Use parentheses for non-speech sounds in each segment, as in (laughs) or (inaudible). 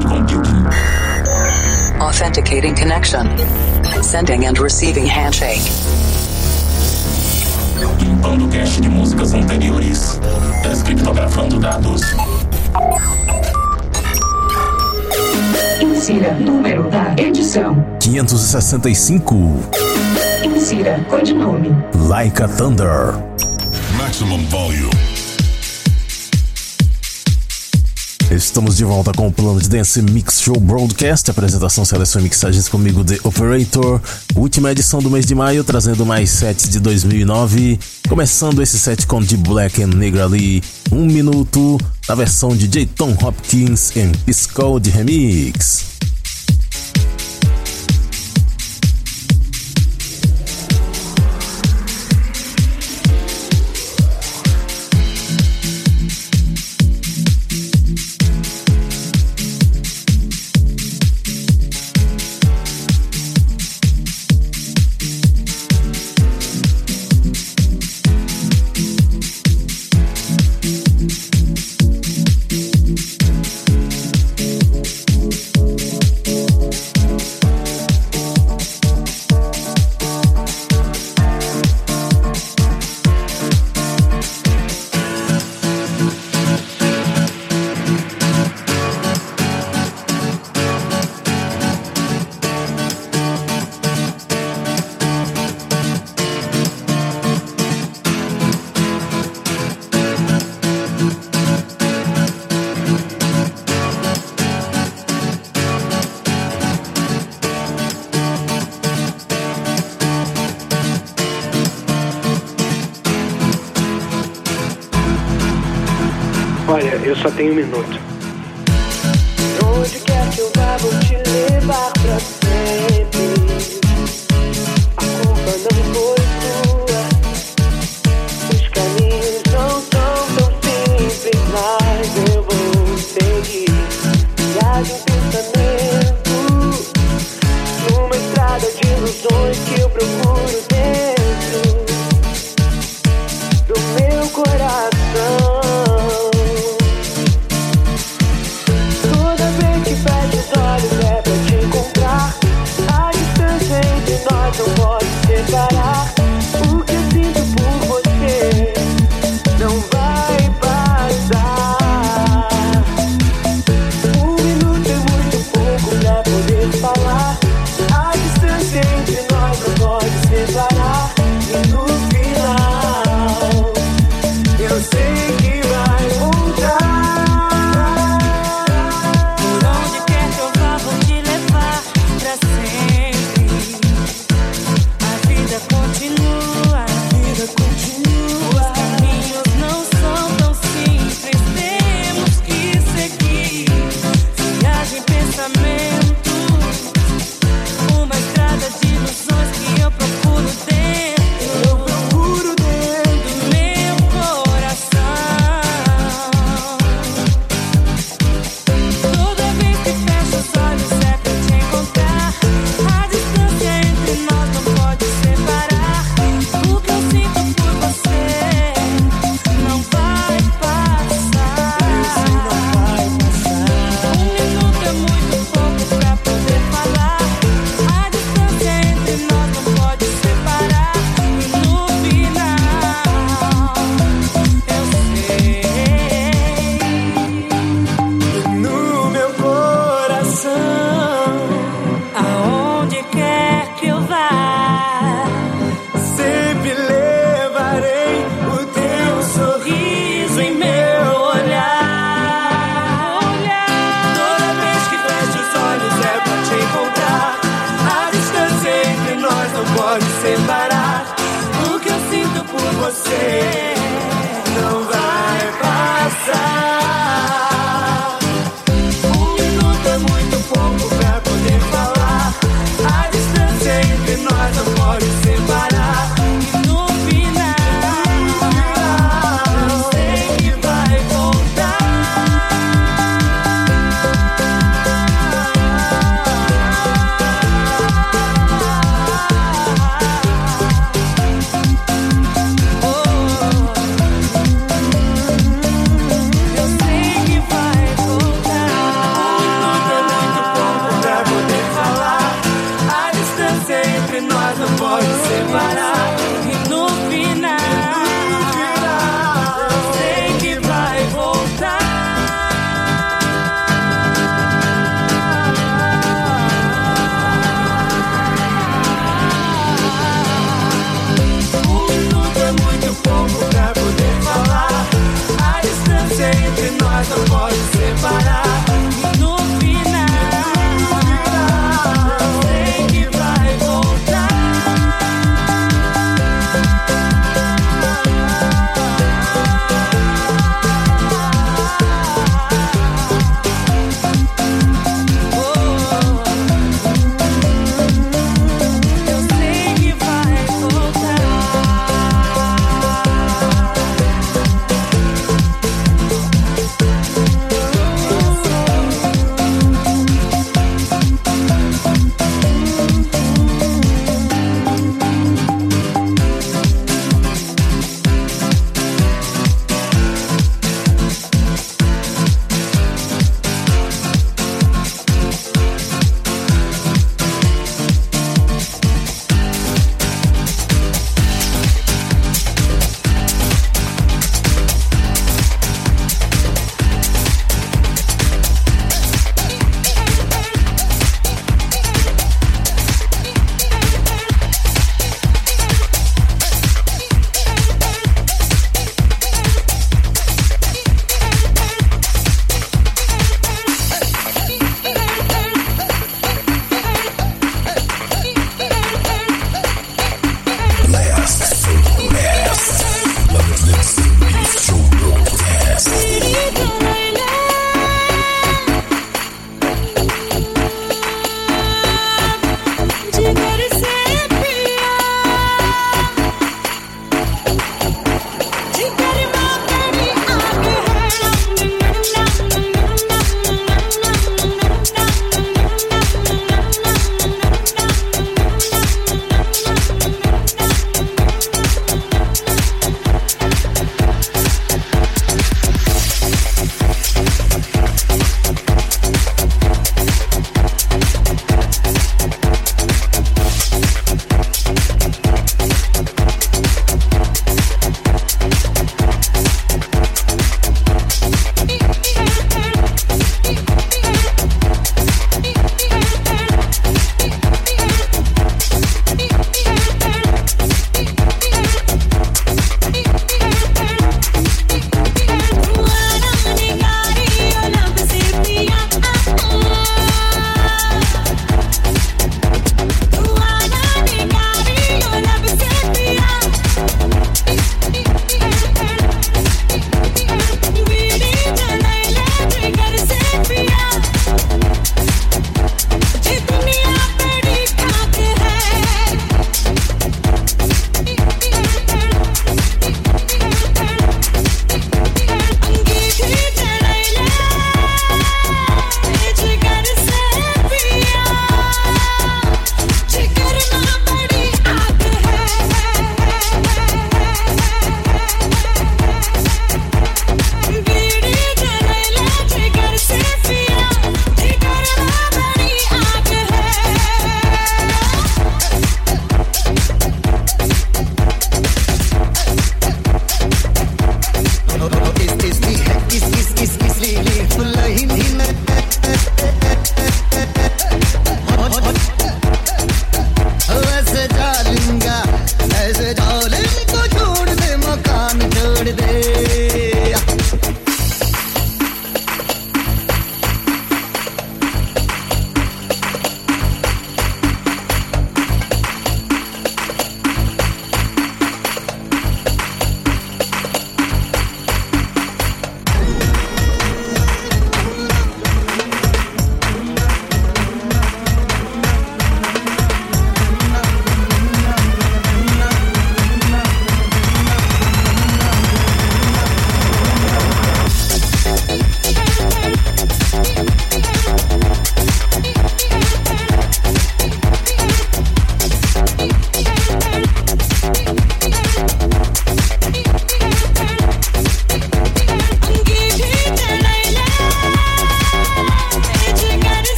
cloud computing. Authenticating connection. Sending and receiving handshake. Limpando cache de músicas anteriores. Descriptografando dados. Insira número da edição. 565 Insira codinome. Like a Thunder. Maximum volume. Estamos de volta com o plano de Dance Mix Show Broadcast, apresentação, seleção e mixagens comigo, The Operator. Última edição do mês de maio, trazendo mais sets de 2009. Começando esse set com The Black and Negra Lee, um minuto, na versão de J. Tom Hopkins em Pisco de Remix. Olha, eu só tenho um minuto.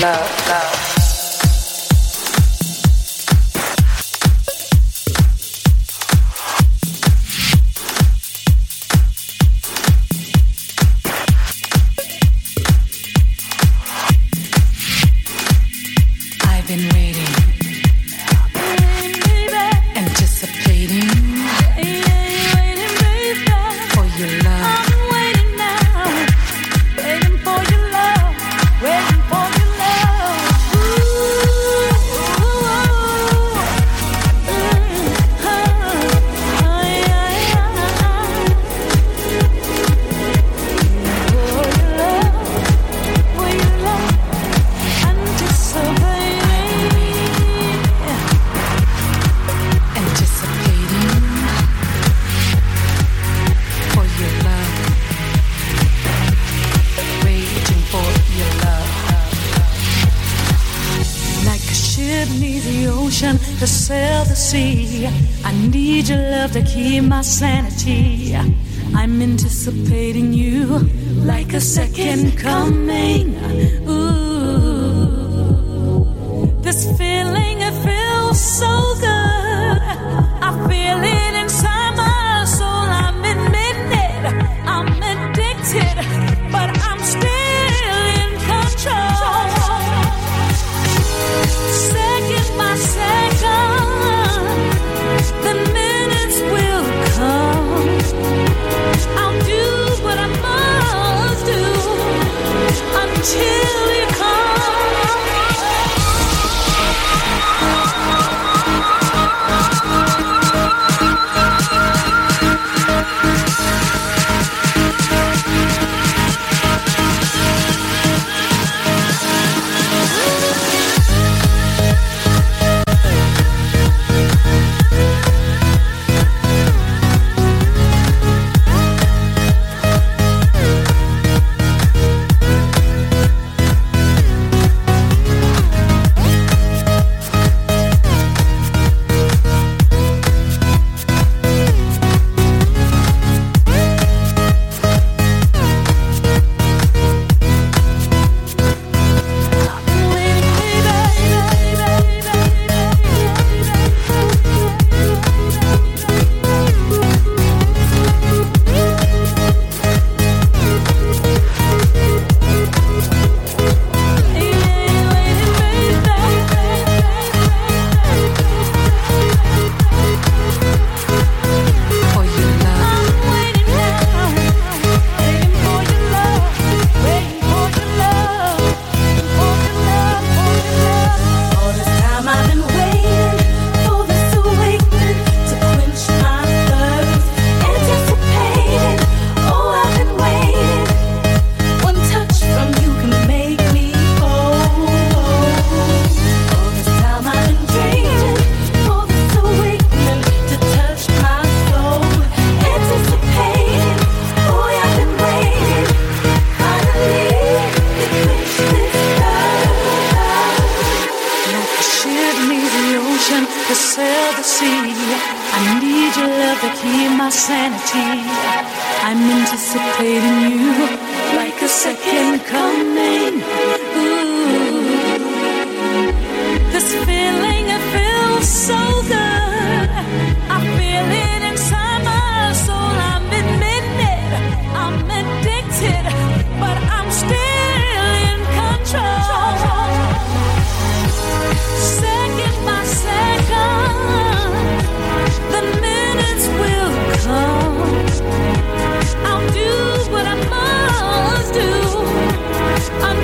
love, love. I need your love to keep my sanity. I'm anticipating you like a second coming. Ooh, this feeling it feels so.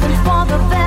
something for the best.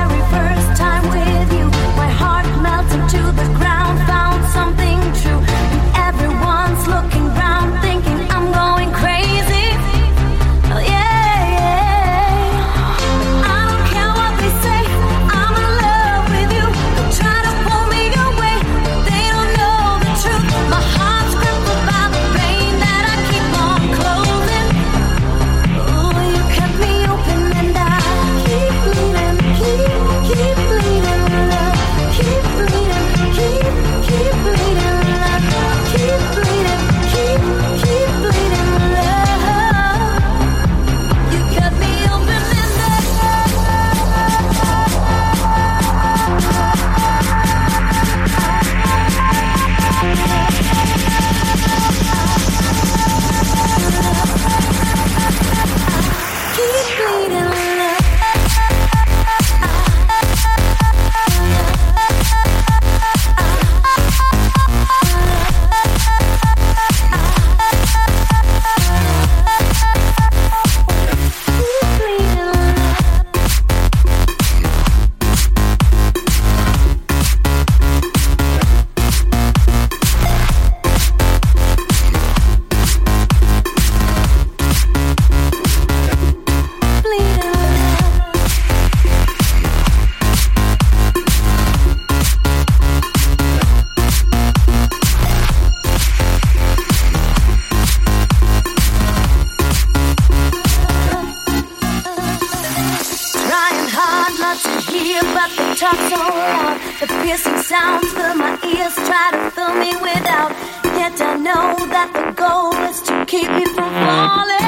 Goal is to keep me from falling.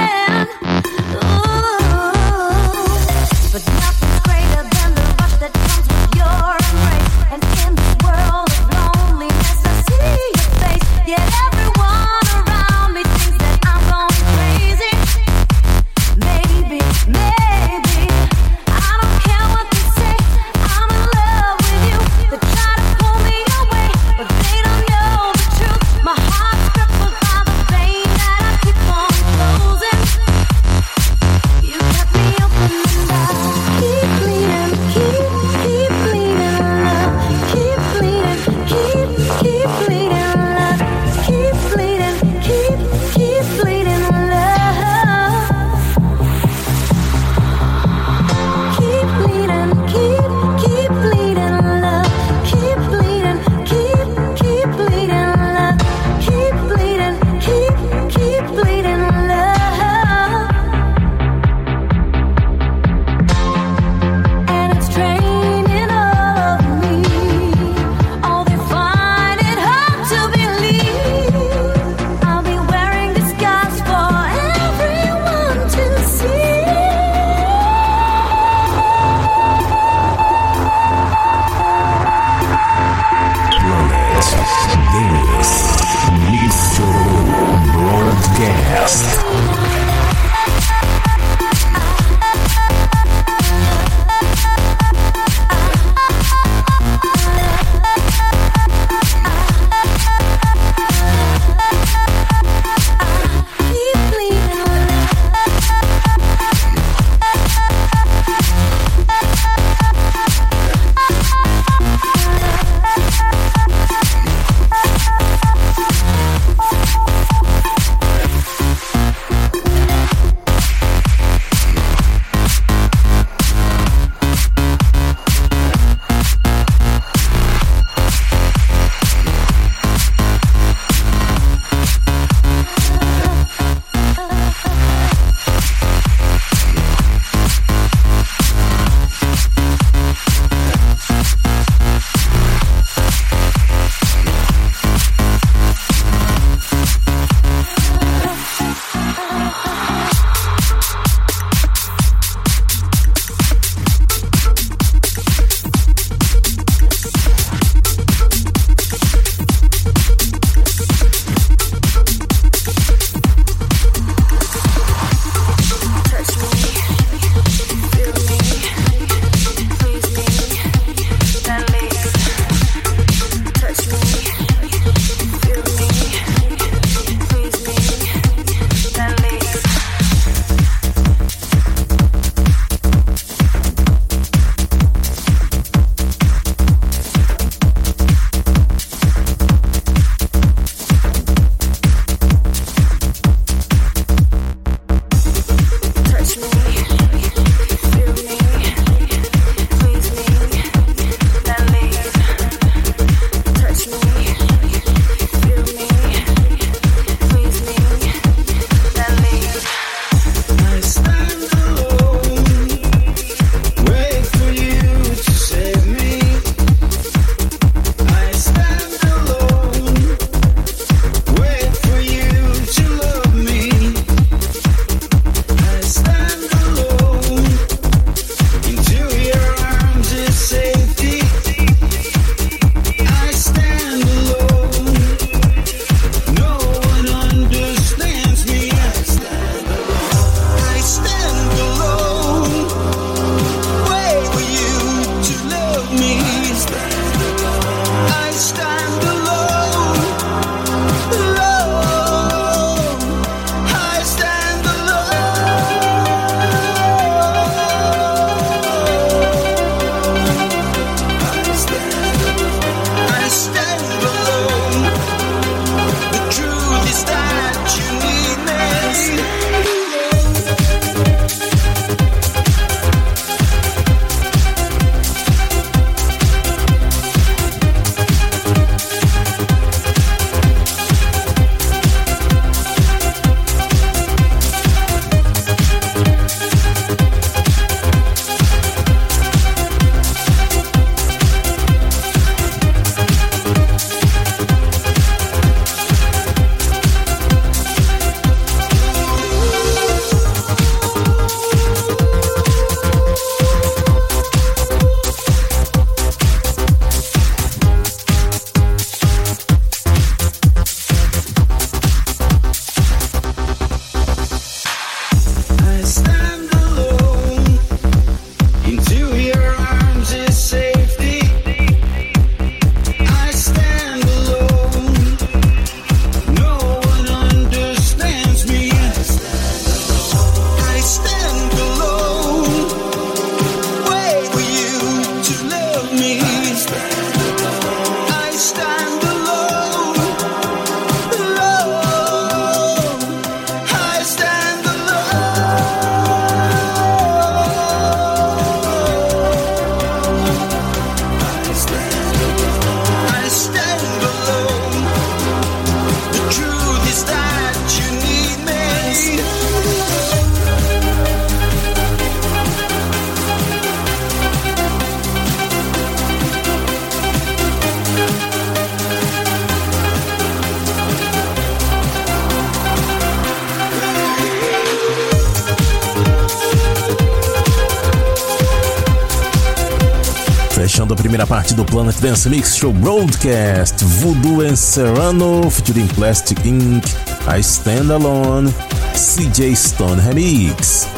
Primeira parte do Planet Dance Mix Show Broadcast, Voodoo and Serrano featuring Plastic Inc., I Stand Alone, CJ Stone Remix.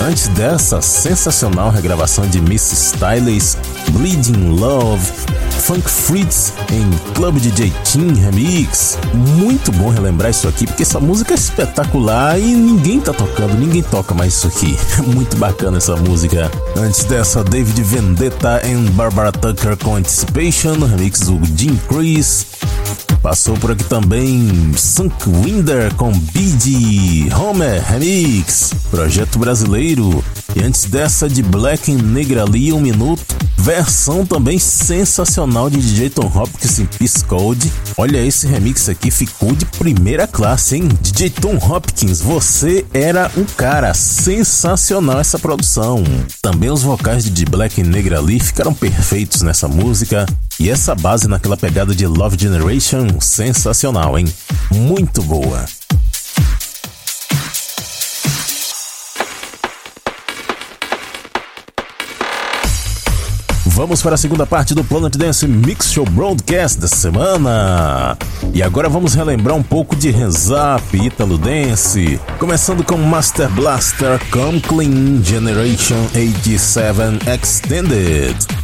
Antes dessa, sensacional regravação de Miss Stylish, Bleeding Love, Funk Fritz em Club DJ Team Remix. Muito bom relembrar isso aqui, porque essa música é espetacular e ninguém tá tocando, ninguém toca mais isso aqui. (laughs) Muito bacana essa música. Antes dessa, David Vendetta e Barbara Tucker com Anticipation, remix do Jim Chris. Passou por aqui também Sunk Winder com BD Homer Remix, projeto brasileiro. E antes dessa de Black Negra Lee, um minuto. Versão também sensacional de DJ Tom Hopkins em Peace Code. Olha esse remix aqui, ficou de primeira classe, hein? DJ Tom Hopkins, você era um cara sensacional essa produção. Também os vocais de Black and Negra Lee ficaram perfeitos nessa música. E essa base naquela pegada de Love Generation, sensacional, hein? Muito boa. Vamos para a segunda parte do Planet Dance Mix Show Broadcast da semana. E agora vamos relembrar um pouco de Rezap Italo Dance, começando com Master Blaster Come Clean Generation 87 Extended.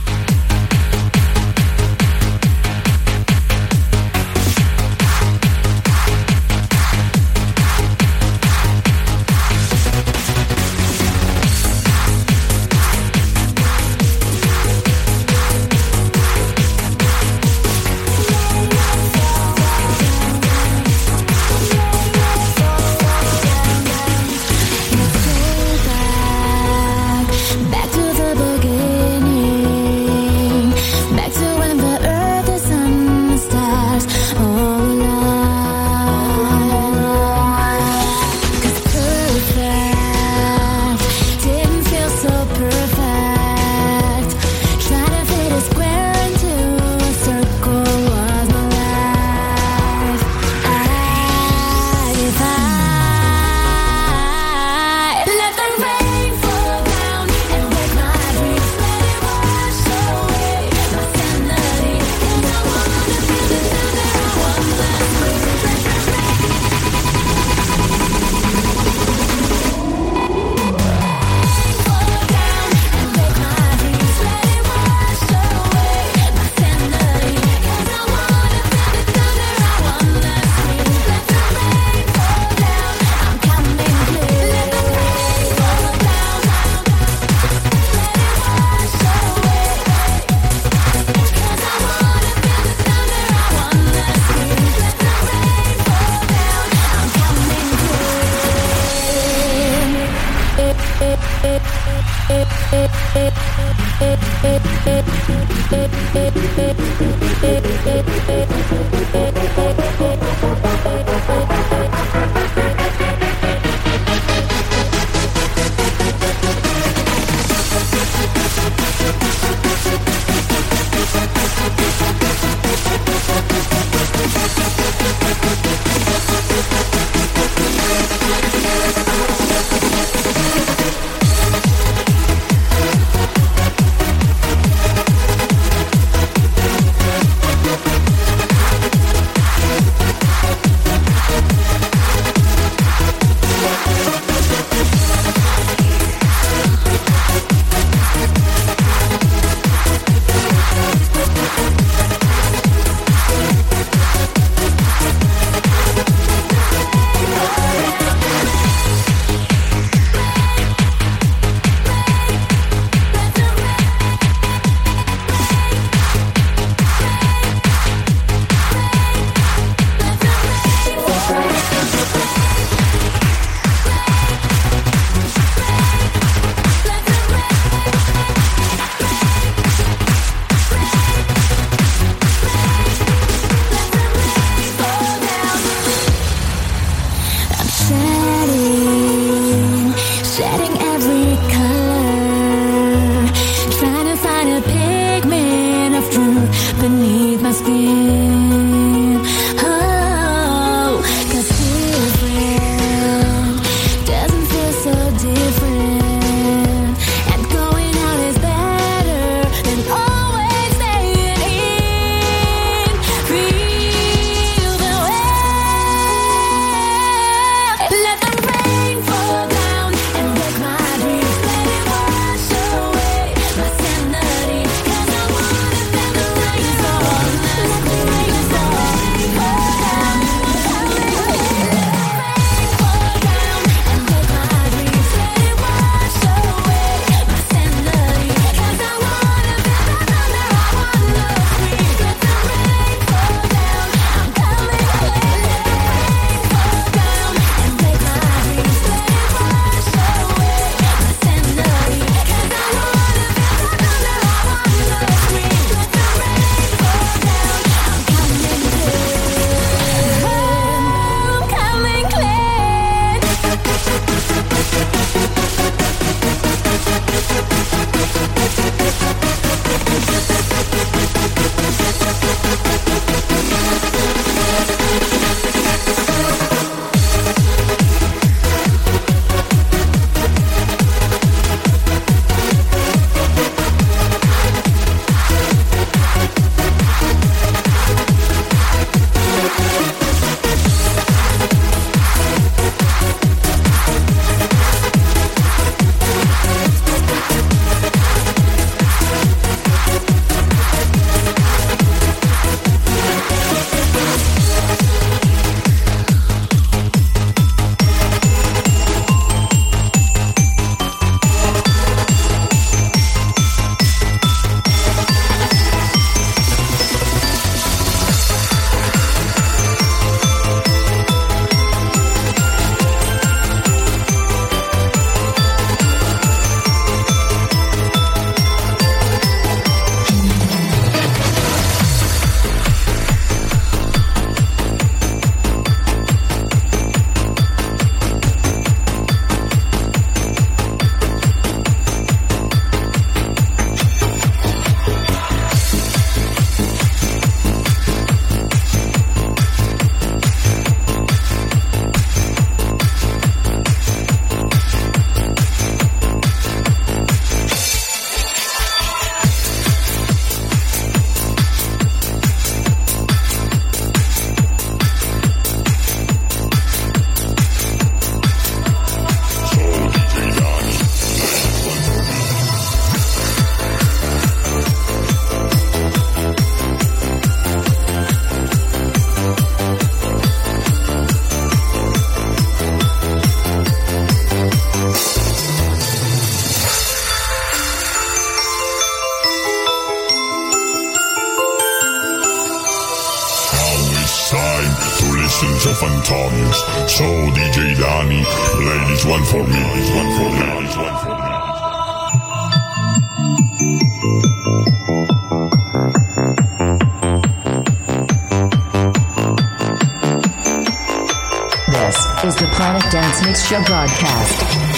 podcast.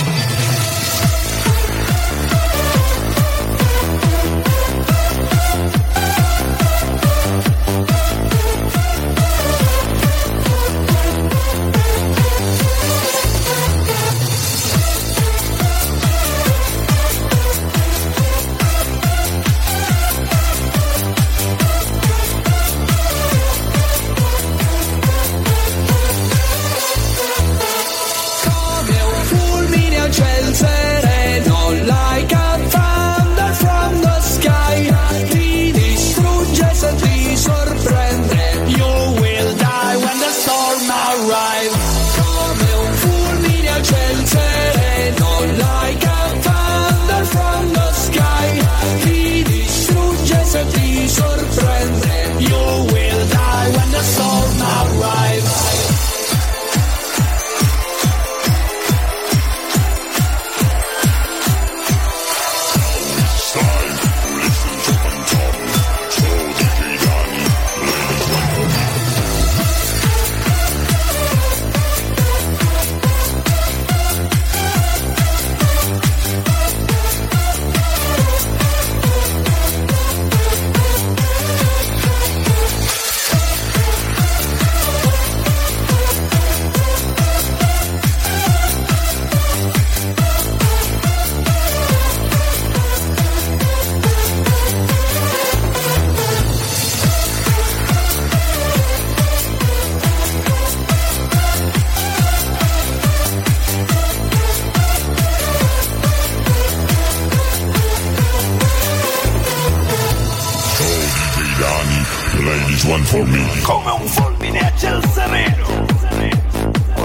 Play this one for me. come un fulmine a ciel sereno,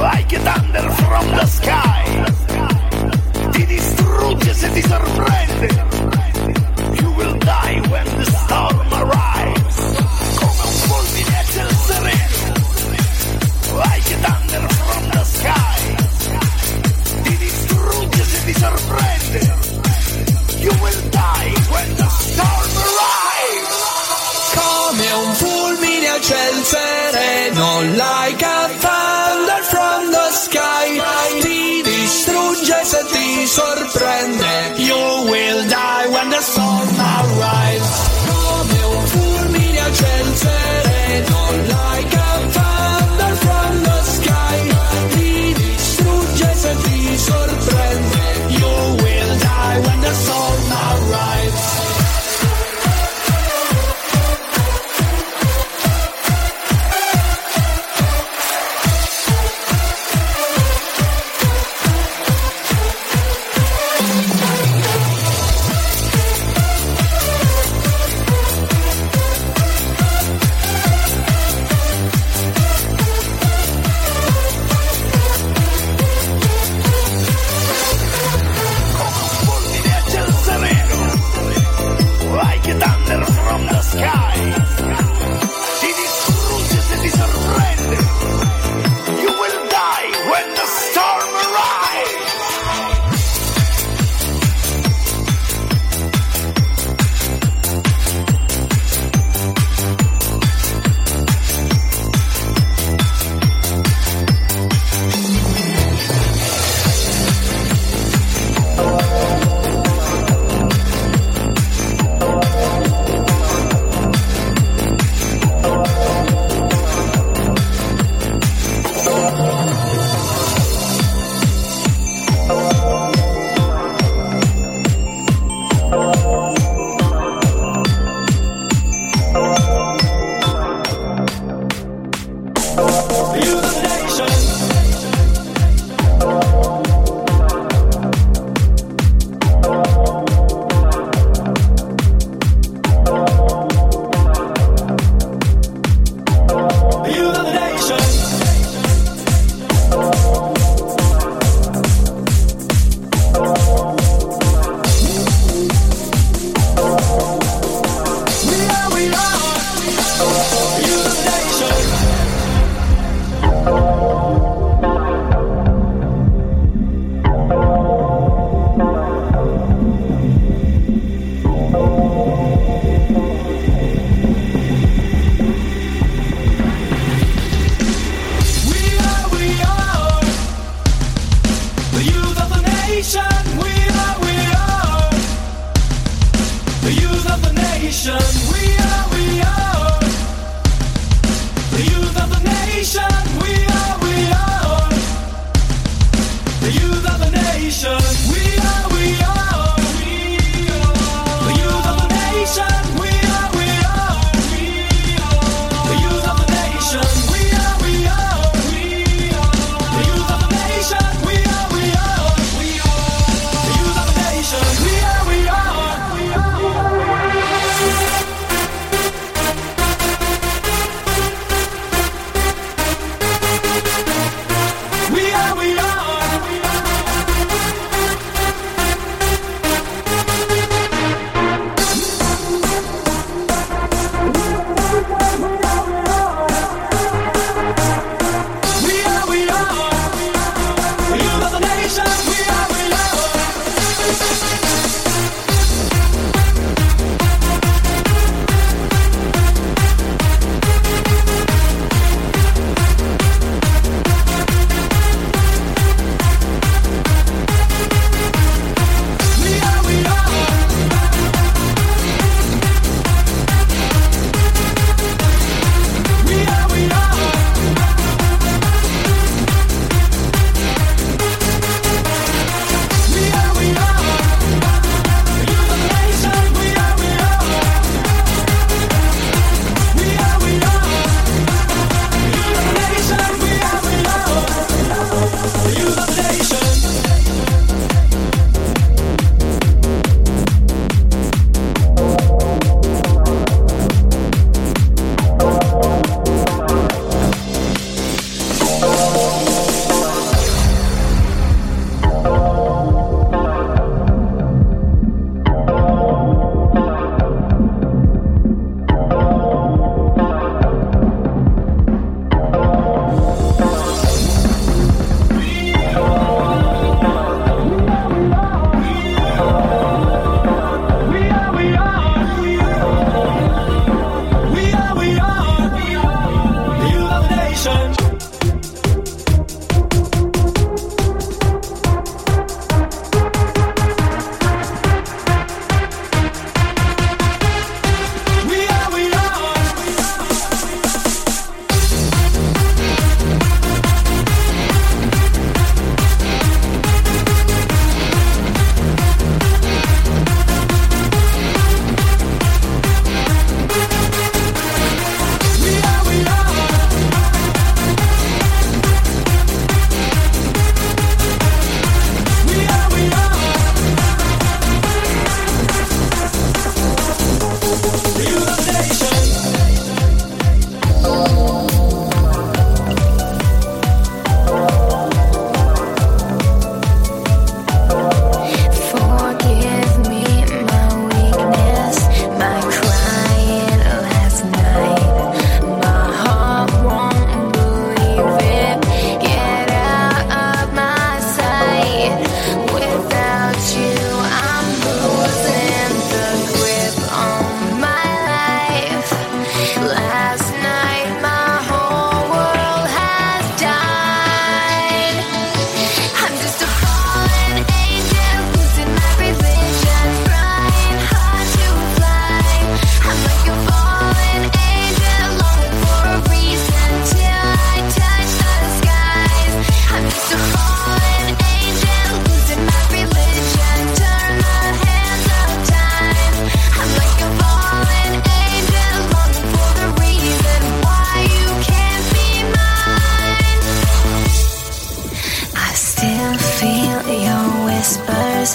like a thunder from the sky. Ti distrugge se ti sorprende. You will die when the storm arrives. Come un fulmine a ciel sereno, like a thunder from the sky. Ti distrugge se ti sorprende. You will sereno, like a thunder from the sky. Ti distrugge se ti sorprende. You will die when the storm arrives. Come un fulmine a ciel sereno, like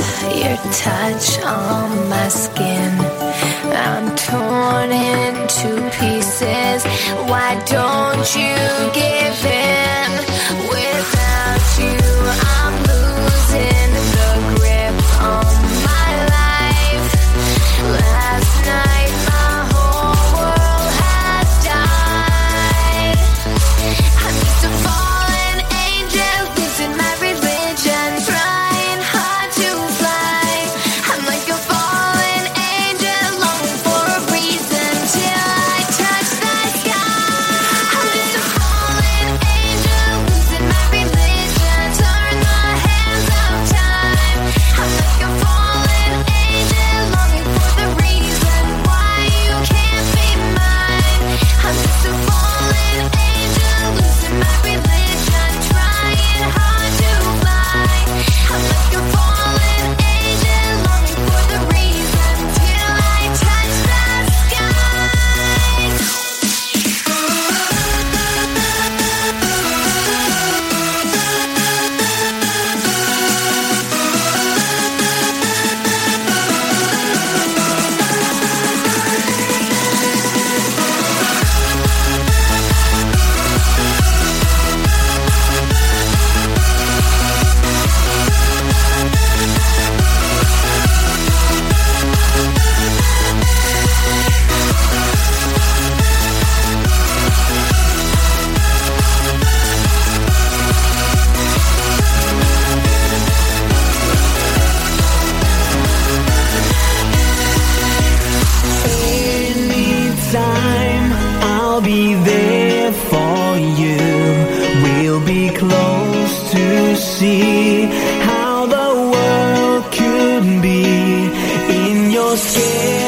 is your touch on my skin. I'm torn into pieces. Why don't you give in? time I'll be there for you. We'll be close to see How the world could be In your skin.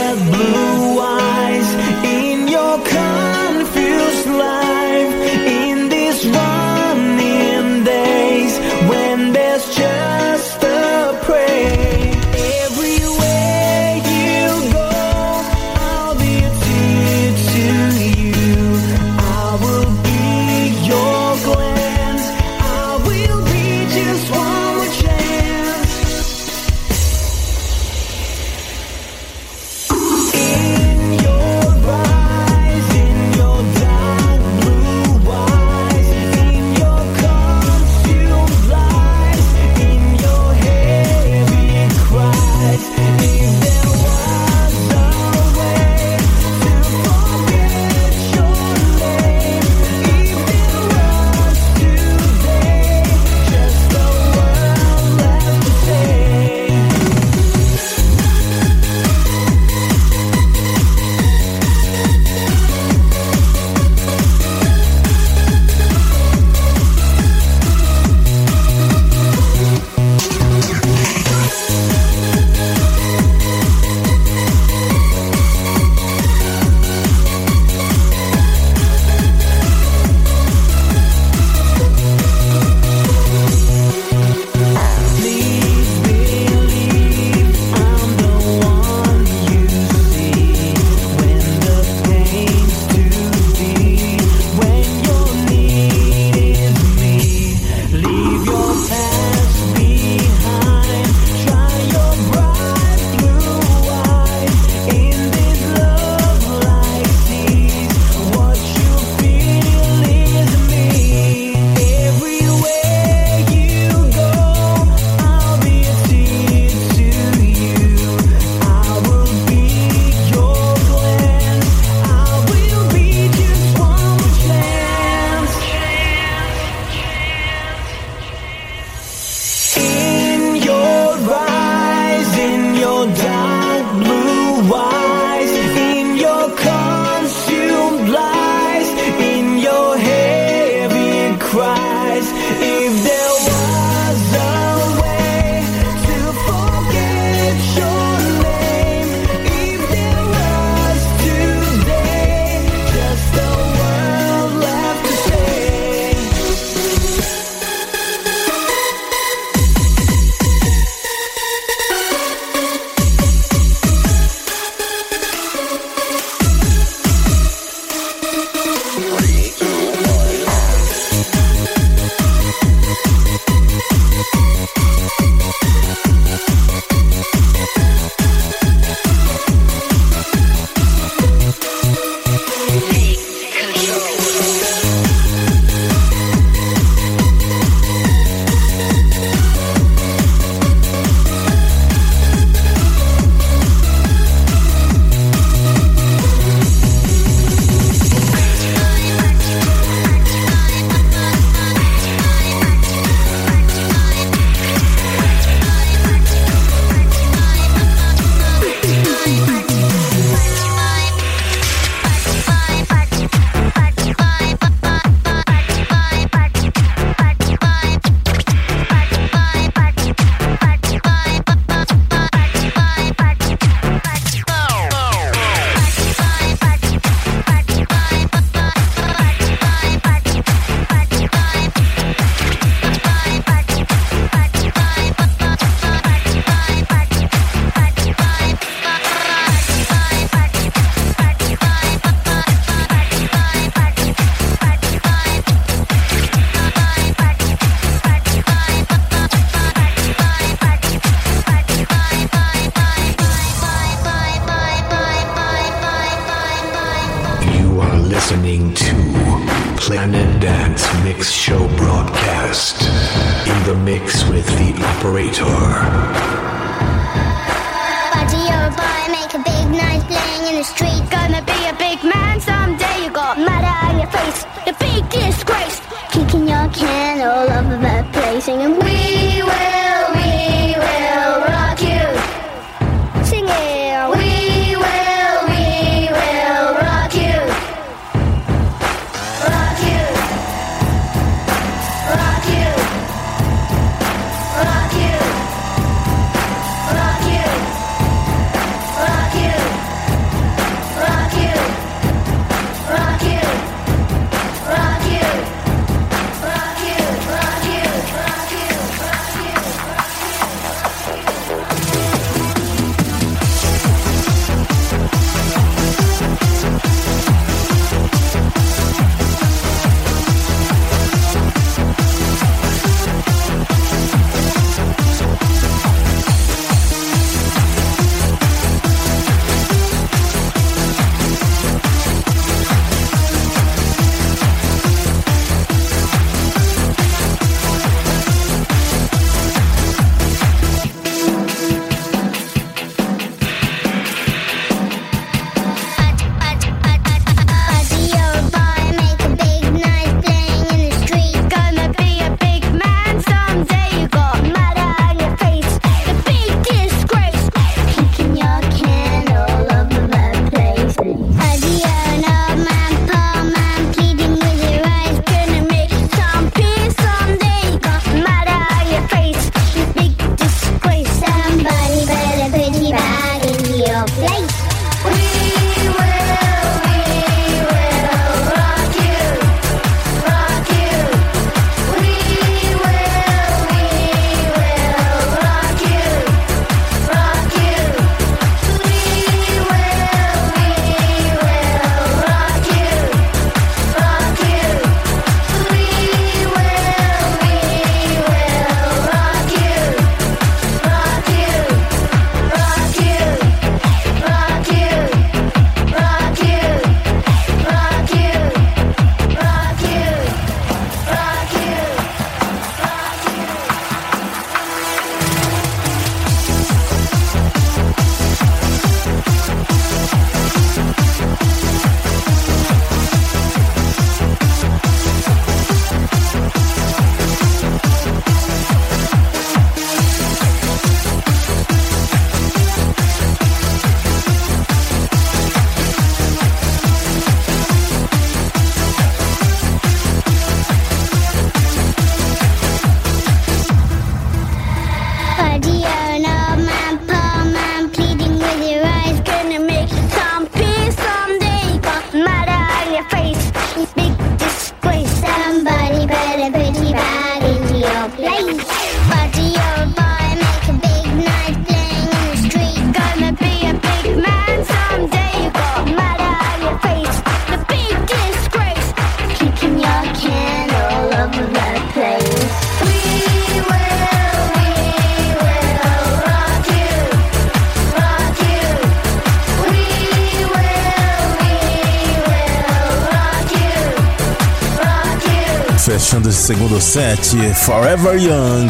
2017, Forever Young,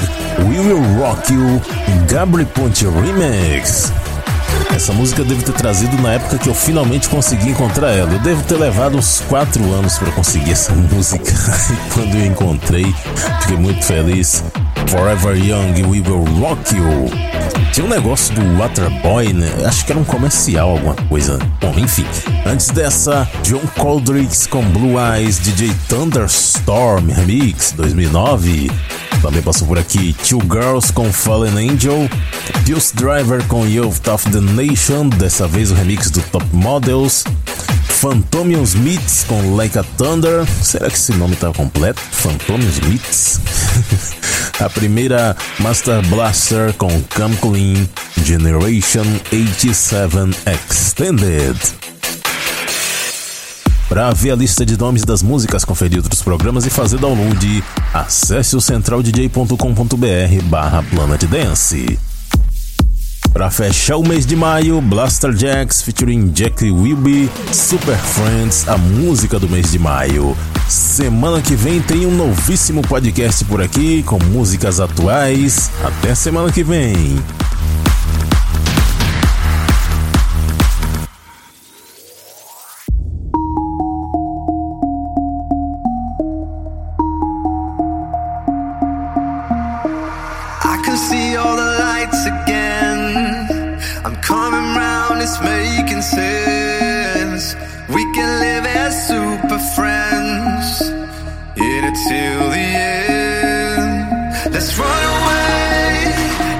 We Will Rock You, Gabri Ponte Remix. Essa música eu devo ter trazido na época que eu finalmente consegui encontrar ela. Eu devo ter levado uns 4 anos para conseguir essa (laughs) música. E quando eu encontrei, fiquei muito feliz. Forever Young, We Will Rock You. Tinha um negócio do Waterboy, né? Acho que era um comercial, alguma coisa. Bom, enfim. Antes dessa, John Coldricks com Blue Eyes, DJ Thunderstorm Remix 2009. Também passou por aqui Two Girls com Fallen Angel, Pulse Driver com Youth of the Nation, dessa vez o remix do Top Models, Phantomius Meets com Like a Thunder. Será que esse nome tá completo? Phantomius Meets? (laughs) a primeira Master Blaster com Come Clean Generation 87 Extended. Para ver a lista de nomes das músicas, conferir outros programas e fazer download, acesse o centraldj.com.br barra Planet Dance. Para fechar o mês de maio, Blaster Jacks featuring Jack Wilby, Super Friends, a música do mês de maio. Semana que vem tem um novíssimo podcast por aqui com músicas atuais. Até semana que vem. Making sense. We can live as it till the end. Let's run away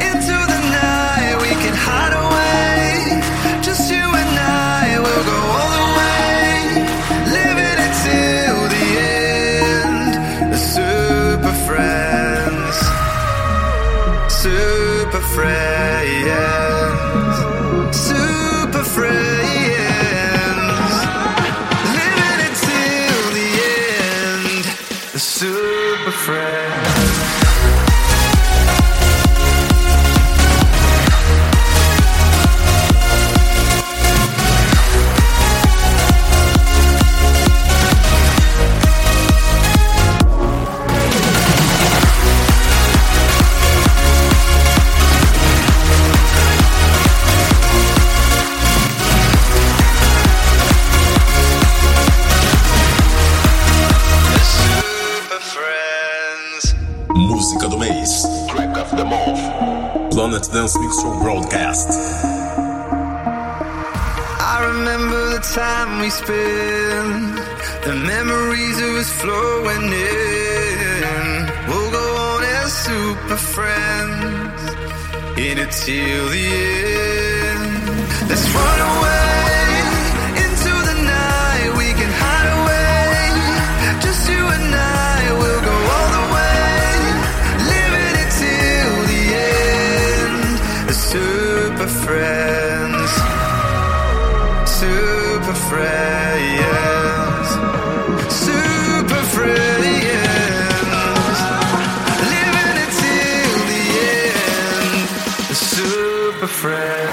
into the night. We can hide away. Just you and I will go all the way. Living it till the end. The super friends super friends, Dance Mix Show Broadcast. I remember the time we spent, the memories of was flowing in. We'll go on as super friends, in it till the end. Let's run away super friends super friends, super friends, living it till the end. Super friends.